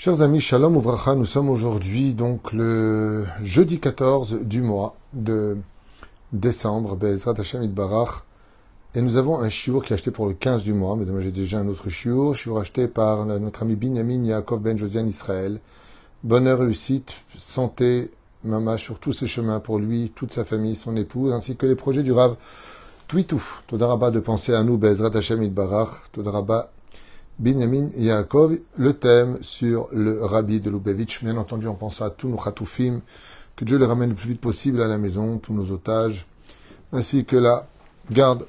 Chers amis, Shalom Ouvracha, nous sommes aujourd'hui donc le jeudi 14 du mois de décembre, Bezrat Hashem Barach, et nous avons un chiour qui est acheté pour le 15 du mois, mais demain j'ai déjà un autre chiour, chiour acheté par notre ami Binyamin Yaakov Ben Josian Israël. Bonheur, réussite, santé, mama sur tous ses chemins pour lui, toute sa famille, son épouse, ainsi que les projets du Rav Twitou. Todaraba de penser à nous, Bezrat Hashem Barach, Todaraba Binyamin Yaakov, le thème sur le rabbi de Lubavitch. Bien entendu, on pense à tous nos khatoufim, que Dieu les ramène le plus vite possible à la maison, tous nos otages, ainsi que la garde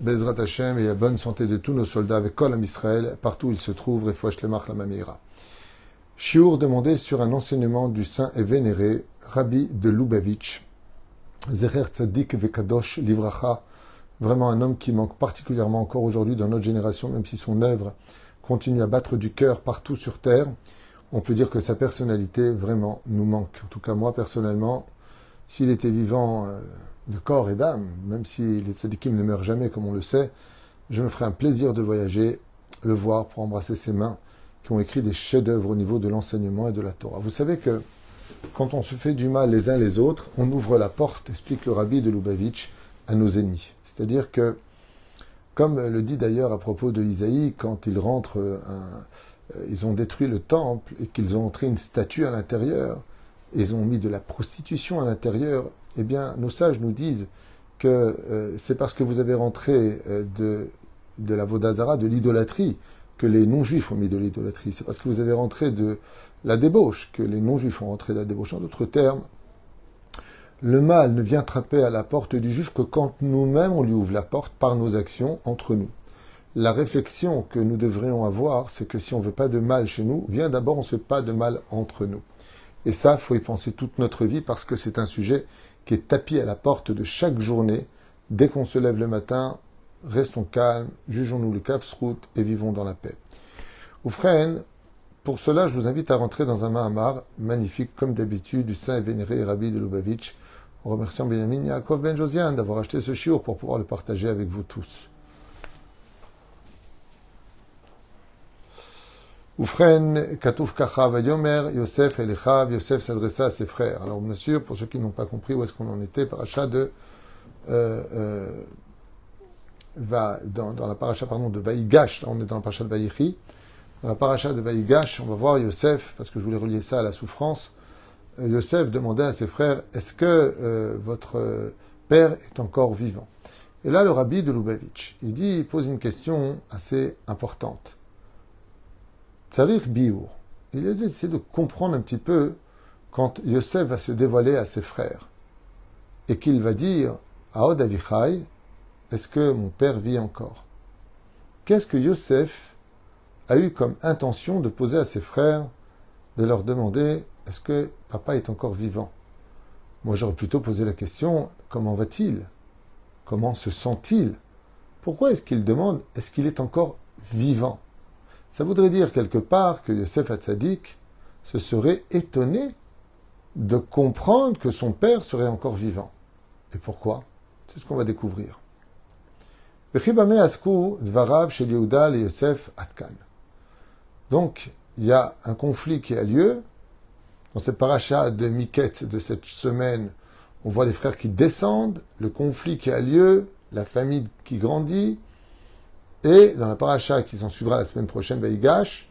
Bezrat Hashem et la bonne santé de tous nos soldats avec Kol Israël, partout où ils se trouvent, Refouach Lemach la Mamira. Shiur demandé sur un enseignement du saint et vénéré Rabbi de Lubavitch, Zecher Tzadik Vekadosh Livracha, Vraiment un homme qui manque particulièrement encore aujourd'hui dans notre génération, même si son œuvre continue à battre du cœur partout sur Terre. On peut dire que sa personnalité vraiment nous manque. En tout cas, moi personnellement, s'il était vivant euh, de corps et d'âme, même si les tzadikim ne meurent jamais comme on le sait, je me ferais un plaisir de voyager, le voir pour embrasser ses mains qui ont écrit des chefs-d'œuvre au niveau de l'enseignement et de la Torah. Vous savez que quand on se fait du mal les uns les autres, on ouvre la porte, explique le rabbi de Lubavitch, à nos ennemis. C'est-à-dire que, comme le dit d'ailleurs à propos de Isaïe, quand ils rentrent, euh, ils ont détruit le temple et qu'ils ont entré une statue à l'intérieur, ils ont mis de la prostitution à l'intérieur, eh bien, nos sages nous disent que euh, c'est parce que vous avez rentré euh, de, de la Vodazara, de l'idolâtrie, que les non-juifs ont mis de l'idolâtrie. C'est parce que vous avez rentré de la débauche que les non-juifs ont rentré de la débauche. En d'autres termes, le mal ne vient trapper à la porte du juif que quand nous-mêmes on lui ouvre la porte par nos actions entre nous. La réflexion que nous devrions avoir, c'est que si on veut pas de mal chez nous, vient d'abord on ne fait pas de mal entre nous. Et ça, faut y penser toute notre vie parce que c'est un sujet qui est tapis à la porte de chaque journée. Dès qu'on se lève le matin, restons calmes, jugeons-nous le route et vivons dans la paix. Oufren, pour cela, je vous invite à rentrer dans un Mahamar magnifique, comme d'habitude, du saint et vénéré Rabbi de Lubavitch, en remerciant Benjamin Yaakov Ben Josian d'avoir acheté ce chiour pour pouvoir le partager avec vous tous. Oufren, Katouf Kachav Yomer, Yosef Elechav, Yosef s'adressa à ses frères. Alors bien sûr, pour ceux qui n'ont pas compris où est-ce qu'on en était, paracha de euh, euh, va dans, dans, la paracha pardon de Vaïgash, là on est dans la paracha de Vaïchi. Dans la paracha de Vaïgash, on va voir Yosef, parce que je voulais relier ça à la souffrance. Yosef demandait à ses frères Est-ce que euh, votre père est encore vivant? Et là, le rabbi de Lubavitch, il dit, il pose une question assez importante. Tsarir Biour. Il a essayé de comprendre un petit peu quand Yosef va se dévoiler à ses frères et qu'il va dire Aod Avichai, est-ce que mon père vit encore? Qu'est-ce que Yosef a eu comme intention de poser à ses frères, de leur demander est-ce que papa est encore vivant? Moi, j'aurais plutôt posé la question, comment va-t-il? Comment se sent-il? Pourquoi est-ce qu'il demande, est-ce qu'il est encore vivant? Ça voudrait dire quelque part que Yosef Hatzadik se serait étonné de comprendre que son père serait encore vivant. Et pourquoi? C'est ce qu'on va découvrir. Donc, il y a un conflit qui a lieu dans cette paracha de Miket de cette semaine, on voit les frères qui descendent, le conflit qui a lieu, la famille qui grandit. Et dans la paracha qui s'en suivra la semaine prochaine, Vaïgash,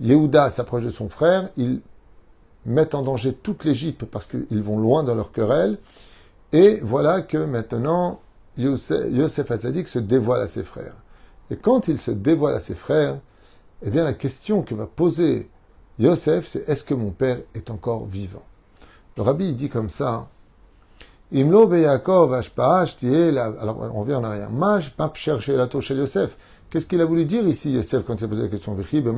Yehuda s'approche de son frère, ils mettent en danger toute l'Égypte parce qu'ils vont loin dans leur querelle. Et voilà que maintenant, Yosef Hatzadik se dévoile à ses frères. Et quand il se dévoile à ses frères, eh bien la question que va poser Yosef, c'est est-ce que mon père est encore vivant? Le rabbi il dit comme ça Imlo Yaakov Alors on revient en arrière. Maj chercher la chez Yosef. Qu'est-ce qu'il a voulu dire ici, Yosef, quand il a posé la question Il n'y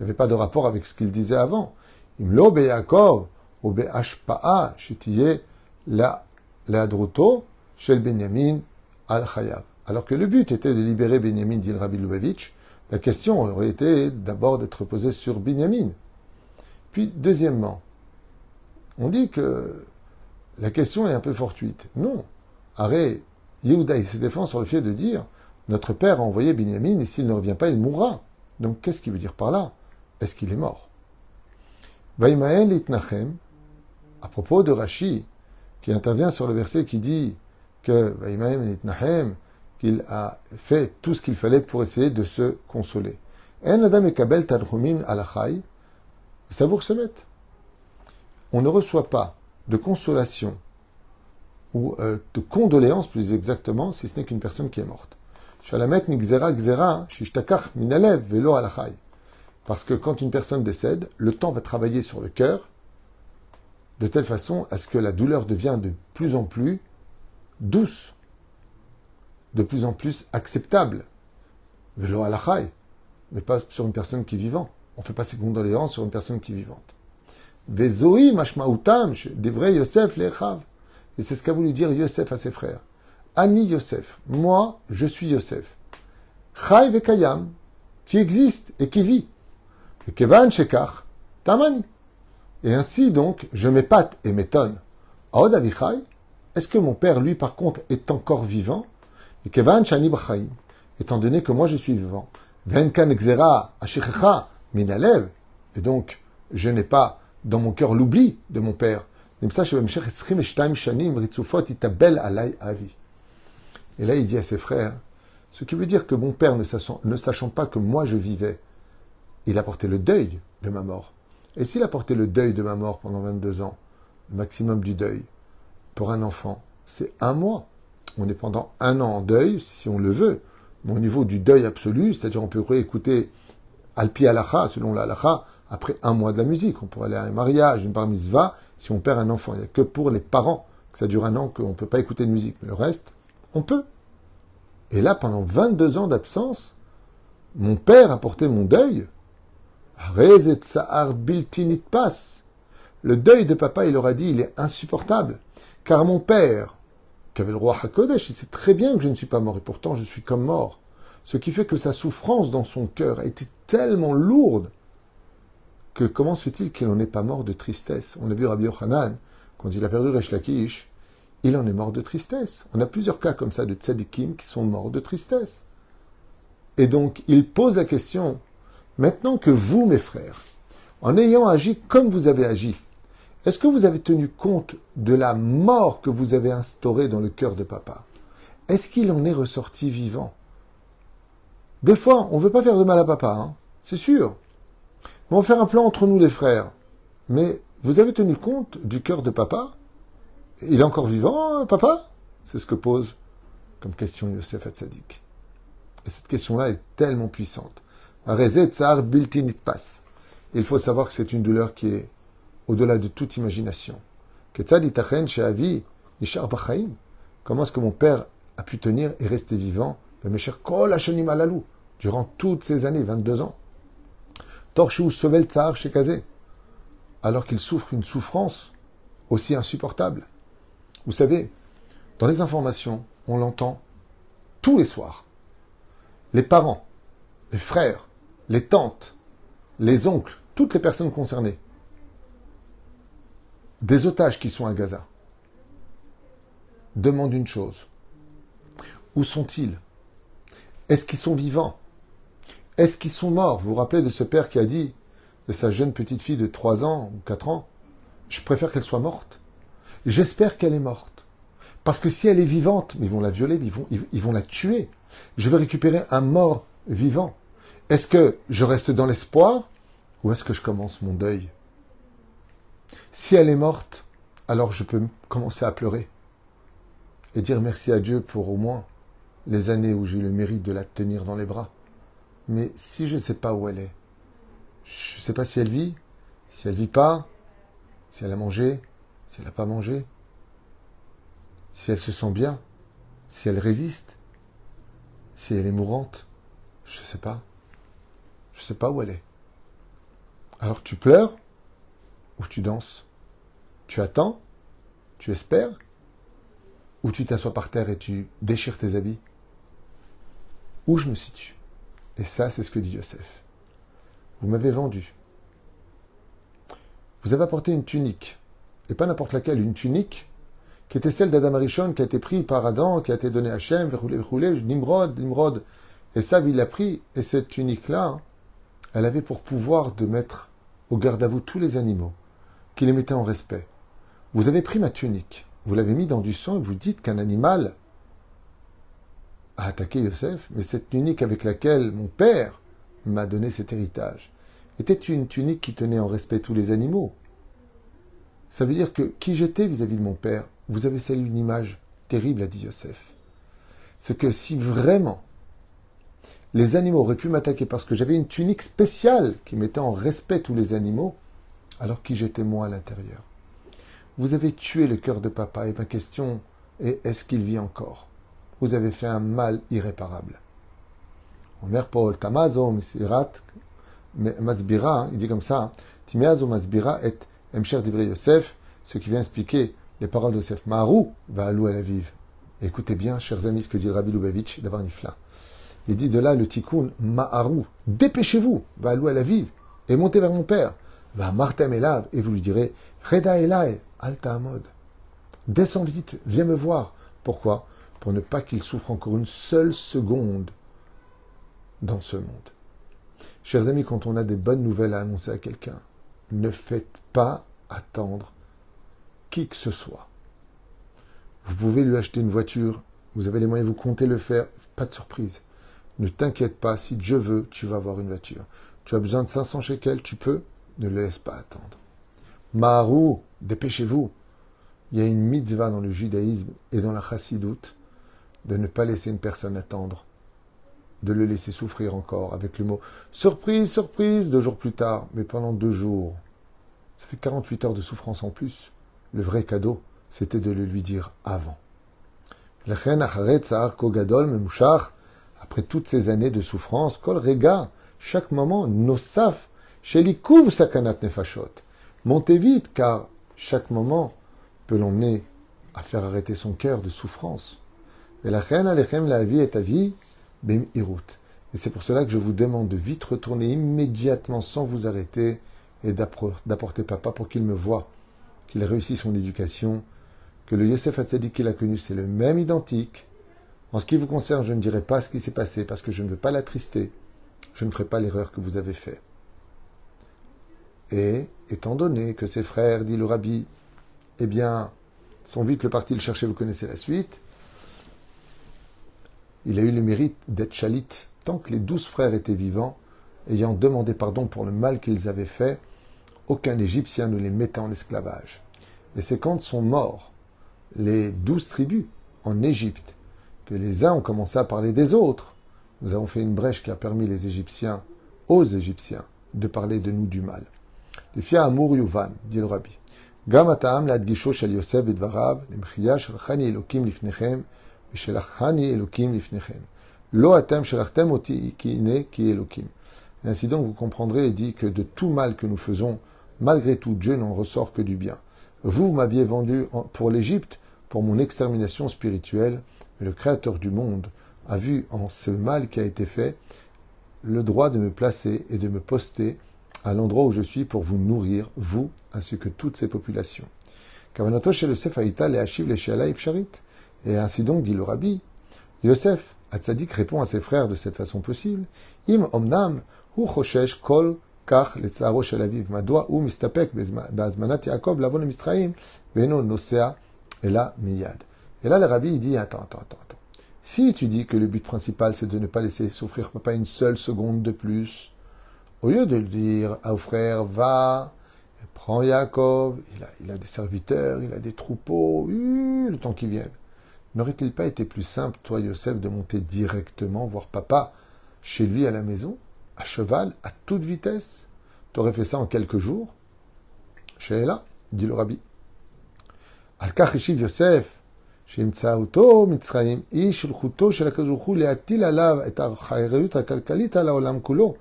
avait pas de rapport avec ce qu'il disait avant. Imlo Yaakov ou shetiye la Adruto chez Benyamin al. Alors que le but était de libérer Benyamin, dit Rabbi Lubavitch, la question aurait été d'abord d'être posée sur Binyamin. Puis, deuxièmement, on dit que la question est un peu fortuite. Non. Arrêt, Yehuda, se défend sur le fait de dire notre père a envoyé Binyamin et s'il ne revient pas, il mourra. Donc qu'est-ce qu'il veut dire par là? Est-ce qu'il est mort? Vaimael itnachem, à propos de Rashi, qui intervient sur le verset qui dit que Vaimael itnachem, qu'il a fait tout ce qu'il fallait pour essayer de se consoler. En adam et kabel tadrumin alachai, savour se met. On ne reçoit pas de consolation ou euh, de condoléances plus exactement, si ce n'est qu'une personne qui est morte. Shalamet nigzera gzera shishtakach minalev velo alachai. Parce que quand une personne décède, le temps va travailler sur le cœur de telle façon à ce que la douleur devient de plus en plus douce, de plus en plus acceptable. Velo mais pas sur une personne qui est vivante. On ne fait pas ses condoléances sur une personne qui est vivante. Vezoi des vrais Yosef. Et c'est ce qu'a voulu dire Yosef à ses frères. Ani Yosef, moi je suis Yosef. Chai vekayam, qui existe et qui vit. Et Kevan shekach, tamani. Et ainsi donc, je m'épate et m'étonne. Aod est-ce que mon père, lui, par contre, est encore vivant? Kevan shani étant donné que moi je suis vivant. Minalev. Et donc, je n'ai pas dans mon cœur l'oubli de mon père. Et là, il dit à ses frères, ce qui veut dire que mon père, ne sachant, ne sachant pas que moi je vivais, il a porté le deuil de ma mort. Et s'il a porté le deuil de ma mort pendant 22 ans, le maximum du deuil, pour un enfant, c'est un mois. On est pendant un an en deuil, si on le veut. Mais au niveau du deuil absolu, c'est-à-dire on peut écouter Alpi Alacha, selon l'Alacha, après un mois de la musique. On pourrait aller à un mariage, une bar mitzvah, si on perd un enfant. Il n'y a que pour les parents que ça dure un an qu'on ne peut pas écouter de musique. Mais le reste, on peut. Et là, pendant 22 ans d'absence, mon père a porté mon deuil. Le deuil de papa, il aura dit, il est insupportable. Car mon père, qui avait le roi Hakodesh, il sait très bien que je ne suis pas mort, et pourtant je suis comme mort. Ce qui fait que sa souffrance dans son cœur a été tellement lourde que comment se fait-il qu'il n'en est pas mort de tristesse? On a vu Rabbi Yochanan, quand il a perdu Resh Lakish, il en est mort de tristesse. On a plusieurs cas comme ça de tzadikim qui sont morts de tristesse. Et donc, il pose la question, maintenant que vous, mes frères, en ayant agi comme vous avez agi, est-ce que vous avez tenu compte de la mort que vous avez instaurée dans le cœur de papa? Est-ce qu'il en est ressorti vivant? Des fois, on ne veut pas faire de mal à papa, hein c'est sûr. On va faire un plan entre nous les frères. Mais vous avez tenu compte du cœur de papa? Il est encore vivant, papa? C'est ce que pose comme question Yosef Hatzadik. Et cette question-là est tellement puissante. Il faut savoir que c'est une douleur qui est au-delà de toute imagination. Comment est-ce que mon père a pu tenir et rester vivant durant toutes ces années, 22 ans? Torshu Sovel Tsar Shekazé, alors qu'il souffre une souffrance aussi insupportable. Vous savez, dans les informations, on l'entend tous les soirs. Les parents, les frères, les tantes, les oncles, toutes les personnes concernées, des otages qui sont à Gaza, demandent une chose. Où sont-ils? Est-ce qu'ils sont vivants? Est-ce qu'ils sont morts? Vous vous rappelez de ce père qui a dit de sa jeune petite fille de 3 ans ou 4 ans, je préfère qu'elle soit morte. J'espère qu'elle est morte. Parce que si elle est vivante, ils vont la violer, ils vont, ils vont la tuer. Je vais récupérer un mort vivant. Est-ce que je reste dans l'espoir ou est-ce que je commence mon deuil? Si elle est morte, alors je peux commencer à pleurer et dire merci à Dieu pour au moins les années où j'ai eu le mérite de la tenir dans les bras. Mais si je ne sais pas où elle est, je ne sais pas si elle vit, si elle vit pas, si elle a mangé, si elle n'a pas mangé, si elle se sent bien, si elle résiste, si elle est mourante, je ne sais pas. Je ne sais pas où elle est. Alors tu pleures ou tu danses Tu attends Tu espères Ou tu t'assois par terre et tu déchires tes habits Où je me situe et ça, c'est ce que dit Yosef. Vous m'avez vendu. Vous avez apporté une tunique, et pas n'importe laquelle, une tunique qui était celle d'Adam Arishon, qui a été prise par Adam, qui a été donnée à Hachem, roulé, roulé, Nimrod, Nimrod. Et ça, il l'a pris, et cette tunique-là, elle avait pour pouvoir de mettre au garde à vous tous les animaux, qui les mettaient en respect. Vous avez pris ma tunique, vous l'avez mis dans du sang et vous dites qu'un animal a attaqué Yosef, mais cette tunique avec laquelle mon père m'a donné cet héritage était une tunique qui tenait en respect tous les animaux. Ça veut dire que qui j'étais vis-à-vis de mon père, vous avez salué une image terrible, a dit Yosef. C'est que si vraiment les animaux auraient pu m'attaquer parce que j'avais une tunique spéciale qui mettait en respect tous les animaux, alors qui j'étais moi à l'intérieur Vous avez tué le cœur de papa et ma question est est-ce qu'il vit encore? Vous avez fait un mal irréparable. Omer Paul Tamazo Misirat Masbira, il dit comme ça, Timiazo Masbira et Emcher Divrei Yosef, ce qui vient expliquer les paroles de Yosef Maharou, va à la vive. Écoutez bien, chers amis, ce que dit le Rabbi Lubavitch d'avoir Nifla. Il dit de là le tikkun Maharou, dépêchez-vous, va à la vive, et montez vers mon père. Va Martem Elav, et vous lui direz, Reda Elai, Alta Amod. Descends vite, viens me voir. Pourquoi? Pour ne pas qu'il souffre encore une seule seconde dans ce monde. Chers amis, quand on a des bonnes nouvelles à annoncer à quelqu'un, ne faites pas attendre qui que ce soit. Vous pouvez lui acheter une voiture, vous avez les moyens, vous comptez le faire, pas de surprise. Ne t'inquiète pas, si Dieu veut, tu vas avoir une voiture. Tu as besoin de 500 shekels, tu peux, ne le laisse pas attendre. Maharou, dépêchez-vous. Il y a une mitzvah dans le judaïsme et dans la chassidoute de ne pas laisser une personne attendre de le laisser souffrir encore avec le mot surprise, surprise, deux jours plus tard, mais pendant deux jours. Ça fait 48 heures de souffrance en plus. Le vrai cadeau, c'était de le lui dire avant. Après toutes ces années de souffrance, kol rega, chaque moment, nosaf, shelikuv sakanat nefashot. Montez vite, car chaque moment peut l'emmener à faire arrêter son cœur de souffrance. Et la reine alechem la vie est ta vie, et c'est pour cela que je vous demande de vite retourner immédiatement sans vous arrêter et d'apporter papa pour qu'il me voie, qu'il ait réussi son éducation, que le Yosef Hatzadik qu'il a connu, c'est le même identique. En ce qui vous concerne, je ne dirai pas ce qui s'est passé parce que je ne veux pas l'attrister. Je ne ferai pas l'erreur que vous avez faite. Et, étant donné que ses frères, dit le rabbi, eh bien, sont vite le parti le chercher, vous connaissez la suite, il a eu le mérite d'être chalit tant que les douze frères étaient vivants, ayant demandé pardon pour le mal qu'ils avaient fait, aucun Égyptien ne les mettait en esclavage. Et c'est quand sont morts les douze tribus en Égypte que les uns ont commencé à parler des autres. Nous avons fait une brèche qui a permis les Égyptiens, aux Égyptiens, de parler de nous du mal. Yosef lifnechem, et ainsi donc, vous comprendrez, il dit que de tout mal que nous faisons, malgré tout, Dieu n'en ressort que du bien. Vous m'aviez vendu pour l'Égypte, pour mon extermination spirituelle, mais le Créateur du monde a vu en ce mal qui a été fait le droit de me placer et de me poster à l'endroit où je suis pour vous nourrir, vous, ainsi que toutes ces populations. chez le Sefaïta, les Hachiv, les Sharit. Et ainsi donc, dit le rabbi, Yosef, Hatzadik répond à ses frères de cette façon possible. Im omnam hu choshesh kol kach letzaro shel aviv. Madwa hu mistapek be'azmanat Yaakov lavon mitzrayim ve'eno nosea ela miyad. Et là, le rabbi, il dit, attends, attends, attends, attends. Si tu dis que le but principal, c'est de ne pas laisser souffrir papa une seule seconde de plus, au lieu de dire à aux frères, va, prends Yaakov, il a, il a des serviteurs, il a des troupeaux, le temps qui vient. N'aurait-il pas été plus simple, toi, Yosef, de monter directement voir papa chez lui à la maison, à cheval, à toute vitesse T'aurais fait ça en quelques jours Sheila, dit le rabbi. Al-Kach Yosef, שהמצאותו מצרים היא שלחותו של הקדוש ברוך הוא להטיל עליו את האחריות הכלכלית על העולם כולו,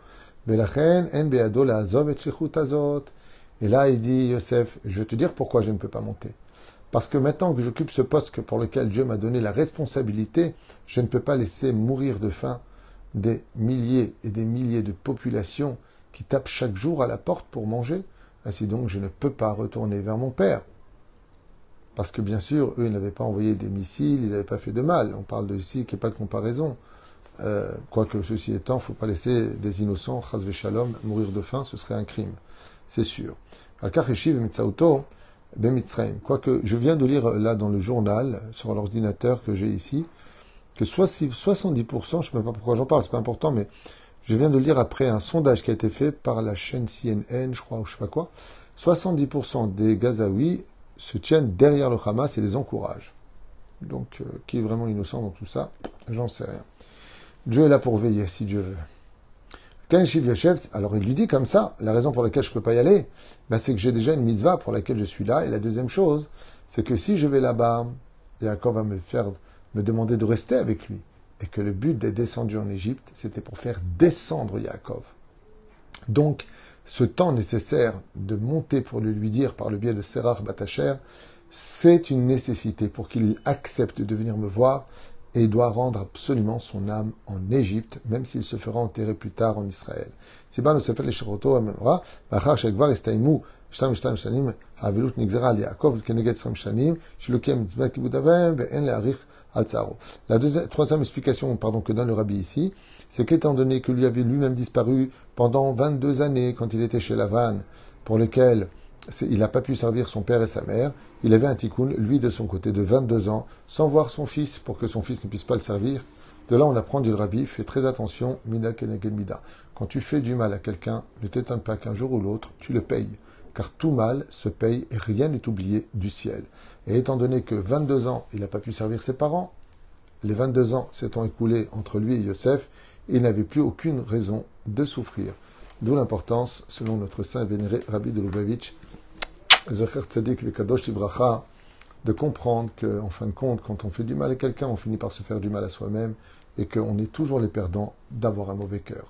Et là, il dit, Yosef, je vais te dire pourquoi je ne peux pas monter. Parce que maintenant que j'occupe ce poste pour lequel Dieu m'a donné la responsabilité, je ne peux pas laisser mourir de faim des milliers et des milliers de populations qui tapent chaque jour à la porte pour manger. Ainsi donc, je ne peux pas retourner vers mon père. Parce que bien sûr, eux, ils n'avaient pas envoyé des missiles, ils n'avaient pas fait de mal. On parle de ici qu'il n'y a pas de comparaison. Euh, quoique ceci étant, il ne faut pas laisser des innocents, chas shalom, mourir de faim, ce serait un crime, c'est sûr. Quoique je viens de lire là dans le journal, sur l'ordinateur que j'ai ici, que 70%, je ne sais pas pourquoi j'en parle, c'est pas important, mais je viens de lire après un sondage qui a été fait par la chaîne CNN, je crois, ou je sais pas quoi, 70% des Gazaouis se tiennent derrière le Hamas et les encouragent. Donc, euh, qui est vraiment innocent dans tout ça J'en sais rien. Dieu est là pour veiller, si Dieu veut. Alors il lui dit comme ça, la raison pour laquelle je ne peux pas y aller, ben, c'est que j'ai déjà une mitzvah pour laquelle je suis là. Et la deuxième chose, c'est que si je vais là-bas, Yaakov va me faire me demander de rester avec lui. Et que le but d'être descendu en Égypte, c'était pour faire descendre Yaakov. Donc, ce temps nécessaire de monter pour le lui dire par le biais de Serach Batacher, c'est une nécessité pour qu'il accepte de venir me voir et doit rendre absolument son âme en Égypte, même s'il se fera enterrer plus tard en Israël. La troisième explication, pardon, que donne le rabbi ici, c'est qu'étant donné que lui avait lui-même disparu pendant 22 années quand il était chez Lavan, pour lequel il n'a pas pu servir son père et sa mère. Il avait un tikkun, lui de son côté, de 22 ans, sans voir son fils, pour que son fils ne puisse pas le servir. De là, on apprend du rabbi, fais très attention, mida keneged mida. Quand tu fais du mal à quelqu'un, ne t'étonne pas qu'un jour ou l'autre, tu le payes. Car tout mal se paye et rien n'est oublié du ciel. Et étant donné que 22 ans, il n'a pas pu servir ses parents, les 22 ans s'étant écoulés entre lui et Yosef, il n'avait plus aucune raison de souffrir. D'où l'importance, selon notre saint vénéré Rabbi de Lubavitch, de comprendre qu'en fin de compte, quand on fait du mal à quelqu'un, on finit par se faire du mal à soi-même et qu'on est toujours les perdants d'avoir un mauvais cœur.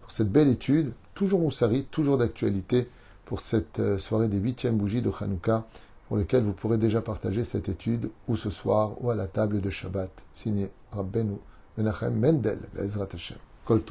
Pour cette belle étude, toujours Moussari, toujours d'actualité, pour cette euh, soirée des huitièmes bougies de Hanouka, pour lequel vous pourrez déjà partager cette étude, ou ce soir, ou à la table de Shabbat, signé Rabbeinu Menachem Mendel, Ezrat Hashem. Kol